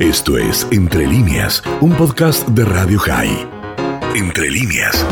Esto es Entre líneas, un podcast de Radio High. Entre líneas.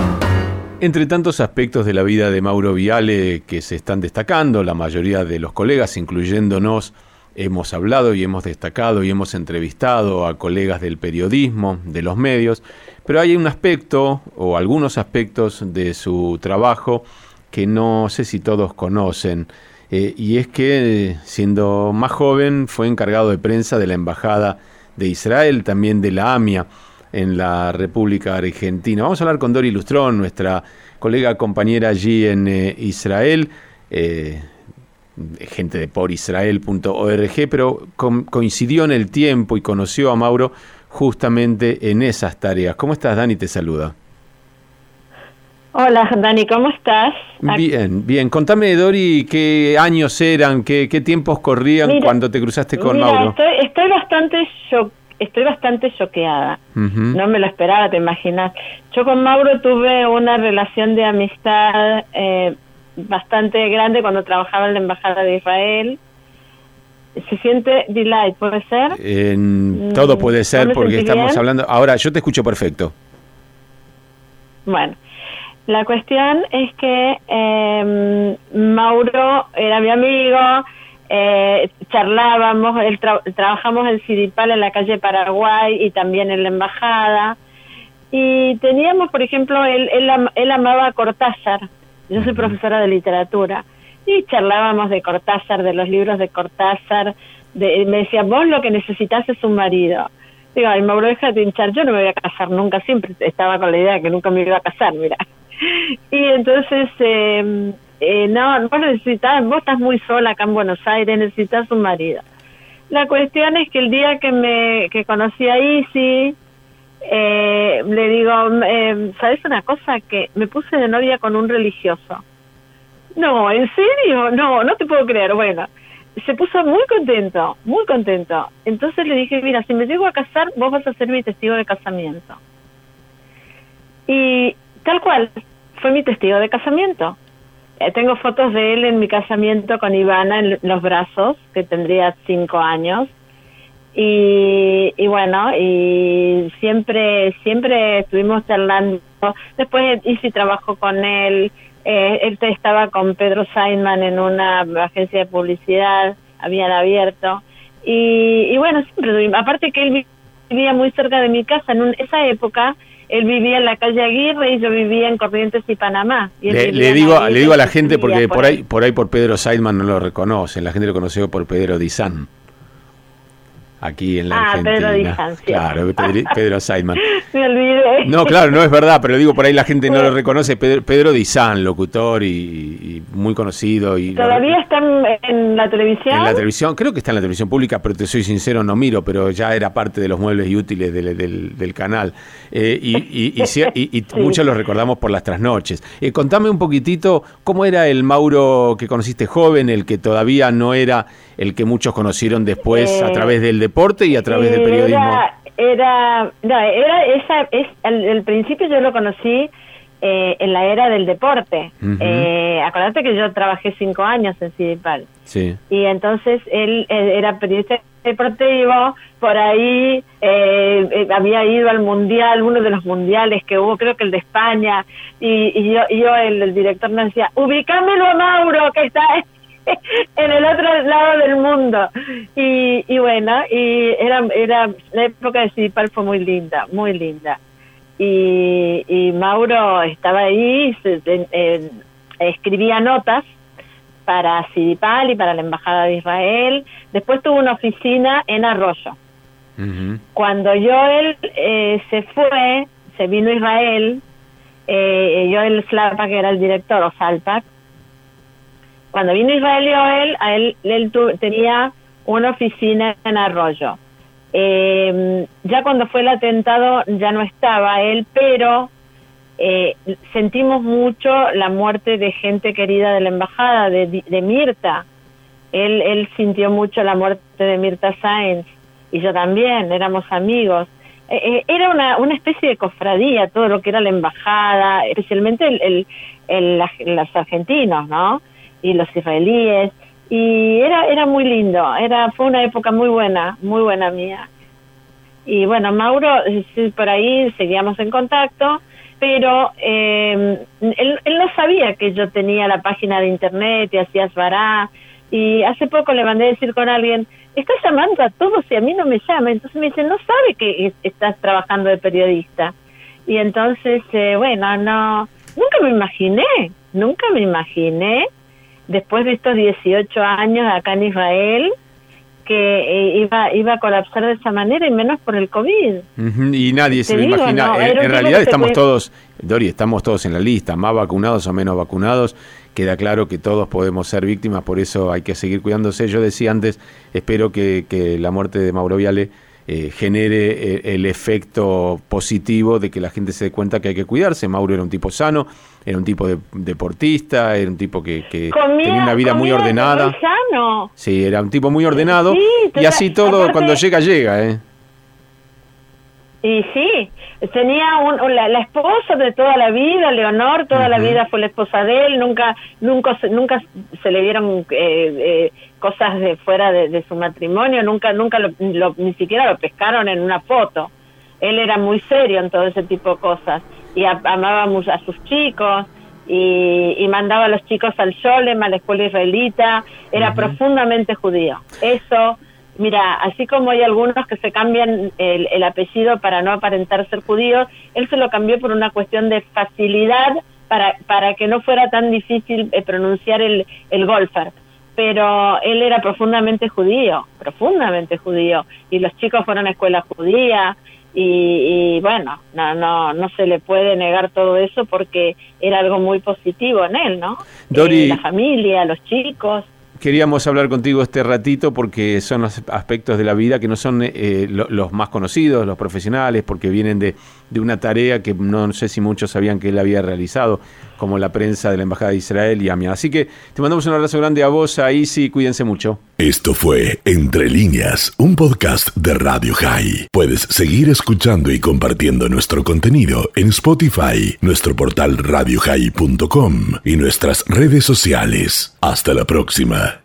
Entre tantos aspectos de la vida de Mauro Viale que se están destacando, la mayoría de los colegas, incluyéndonos, hemos hablado y hemos destacado y hemos entrevistado a colegas del periodismo, de los medios, pero hay un aspecto o algunos aspectos de su trabajo que no sé si todos conocen. Eh, y es que siendo más joven fue encargado de prensa de la Embajada de Israel, también de la AMIA en la República Argentina. Vamos a hablar con Dori Lustrón, nuestra colega compañera allí en eh, Israel, eh, gente de porisrael.org, pero coincidió en el tiempo y conoció a Mauro justamente en esas tareas. ¿Cómo estás, Dani? Te saluda. Hola, Dani, ¿cómo estás? Bien, bien. Contame, Dori, qué años eran, qué, qué tiempos corrían cuando te cruzaste con Mauro. Estoy, estoy bastante estoy bastante choqueada. No me lo esperaba, te imaginas. Yo con Mauro tuve una relación de amistad eh, bastante grande cuando trabajaba en la Embajada de Israel. Se siente delight, ¿puede ser? En, todo mm, puede ser porque estamos hablando... Ahora, yo te escucho perfecto. Bueno, la cuestión es que eh, Mauro era mi amigo, eh, charlábamos, trabajamos en Cidipal en la calle Paraguay y también en la embajada. Y teníamos, por ejemplo, él, él, amaba a Cortázar, yo soy profesora de literatura, y charlábamos de Cortázar, de los libros de Cortázar, de, me decía, vos lo que necesitas es un marido. Digo, ay, Mauro, déjate hinchar, yo no me voy a casar nunca, siempre estaba con la idea de que nunca me iba a casar, mira. y entonces, eh, no, vos necesitas, vos estás muy sola acá en Buenos Aires, necesitas un marido. La cuestión es que el día que me que conocí a Isi, eh, le digo, eh, ¿sabes una cosa? Que me puse de novia con un religioso. No, ¿en serio? No, no te puedo creer. Bueno, se puso muy contento, muy contento. Entonces le dije, mira, si me llego a casar, vos vas a ser mi testigo de casamiento. Y tal cual, fue mi testigo de casamiento. Eh, tengo fotos de él en mi casamiento con Ivana en los brazos, que tendría cinco años. Y, y bueno, y siempre, siempre estuvimos charlando. Después Isi trabajó con él. Eh, él estaba con Pedro Simon en una agencia de publicidad, habían abierto. Y, y bueno, siempre, aparte que él vivía muy cerca de mi casa, en esa época él vivía en la calle Aguirre y yo vivía en Corrientes y Panamá. le, digo, le digo a la gente porque por ahí, por ahí por Pedro Seidman no lo reconocen, la gente lo conoció por Pedro Dizán aquí en la ah, Argentina. Claro, Pedro, Seidman. Me olvidé. No, claro, no es verdad, pero digo, por ahí la gente no lo reconoce. Pedro, Pedro Dizán, locutor y, muy conocido. y ¿Todavía está en, la televisión? En la televisión, creo que está en la televisión pública, pero te soy sincero, no miro, pero ya era parte de los muebles y útiles del, del, canal. Eh, y, y, muchos lo recordamos por las trasnoches. Eh, contame un poquitito cómo era el Mauro que conociste joven, el que todavía no era el que muchos conocieron después a eh, través del deporte y a través del periodismo. Era, no, era esa, es, al, principio yo lo conocí eh, en la era del deporte. eh, acordate que yo trabajé cinco años en Cidipal. Sí. Y entonces él eh, era periodista deportivo, por ahí había ido al mundial, uno de los mundiales que hubo, creo que el de España, y, yo, yo el, director me decía, ubicámelo a Mauro, que está en el otro lado del mundo. Y, y bueno, y era, era, la época de Cidipal fue muy linda, muy linda. Y, y Mauro estaba ahí, escribía notas para Cidipal y para la Embajada de Israel. Después tuvo una oficina en Arroyo. Cuando Joel eh, se fue, se vino a Israel, eh, Joel Slapa, que era el director, o Salpak, cuando vino Israel Joel, a él, él tenía una oficina en Arroyo. Eh, ya cuando fue el atentado ya no estaba él, pero eh, sentimos mucho la muerte de gente querida de la embajada, de, de Mirta. Él, él sintió mucho la muerte de Mirta Sáenz y yo también, éramos amigos. Eh, era una, una especie de cofradía, todo lo que era la embajada, especialmente el, el, los argentinos, ¿no? Y los israelíes y era era muy lindo era fue una época muy buena muy buena mía Y bueno, Mauro, por ahí seguíamos en contacto, pero eh, él, él, no sabía que yo tenía la página de internet y hacía Svará. Y hace poco le mandé a decir con alguien, estás llamando a todos y a mí no me llama. Entonces me dice, no sabe que estás trabajando de periodista. Y entonces, eh, bueno, no, nunca me imaginé, nunca me imaginé, después de estos 18 años acá en Israel, que eh, iba iba a colapsar de esa manera y menos por el COVID. Y nadie se lo imagina. en, realidad estamos todos, Dori, estamos todos en la lista, más vacunados o menos vacunados. Queda claro que todos podemos ser víctimas, por eso hay que seguir cuidándose. Yo decía antes, espero que, que la muerte de Mauro Viale eh, genere eh, el efecto positivo de que la gente se dé cuenta que hay que cuidarse. Mauro era un tipo sano, era un tipo de, deportista, era un tipo que, tenía una vida muy ordenada. sano. Sí, era un tipo muy ordenado y así todo cuando llega, llega. ¿eh? Y sí, tenía un, la, esposa de toda la vida, Leonor, toda la vida fue la esposa de él, nunca nunca nunca se le dieron eh, eh, cosas de fuera de, su matrimonio, nunca nunca lo, ni siquiera lo pescaron en una foto. Él era muy serio en todo ese tipo de cosas y amaba a sus chicos y, mandaba a los chicos al Sholem, a la escuela israelita, era profundamente judío. Eso Mira, así como hay algunos que se cambian el, apellido para no aparentar ser judíos, él se lo cambió por una cuestión de facilidad para, para que no fuera tan difícil eh, pronunciar el, el golfer. Pero él era profundamente judío, profundamente judío, y los chicos fueron a escuela judía, y, bueno, no, no, no se le puede negar todo eso porque era algo muy positivo en él, ¿no? Dori, eh, la familia, los chicos queríamos hablar contigo este ratito porque son los aspectos de la vida que no son eh, los más conocidos, los profesionales, porque vienen de, de, una tarea que no sé si muchos sabían que él había realizado, como la prensa de la Embajada de Israel y AMIA. Así que te mandamos un abrazo grande a vos, a Isi, cuídense mucho. Esto fue Entre Líneas, un podcast de Radio High. Puedes seguir escuchando y compartiendo nuestro contenido en Spotify, nuestro portal radiohigh.com y nuestras redes sociales. Hasta la próxima.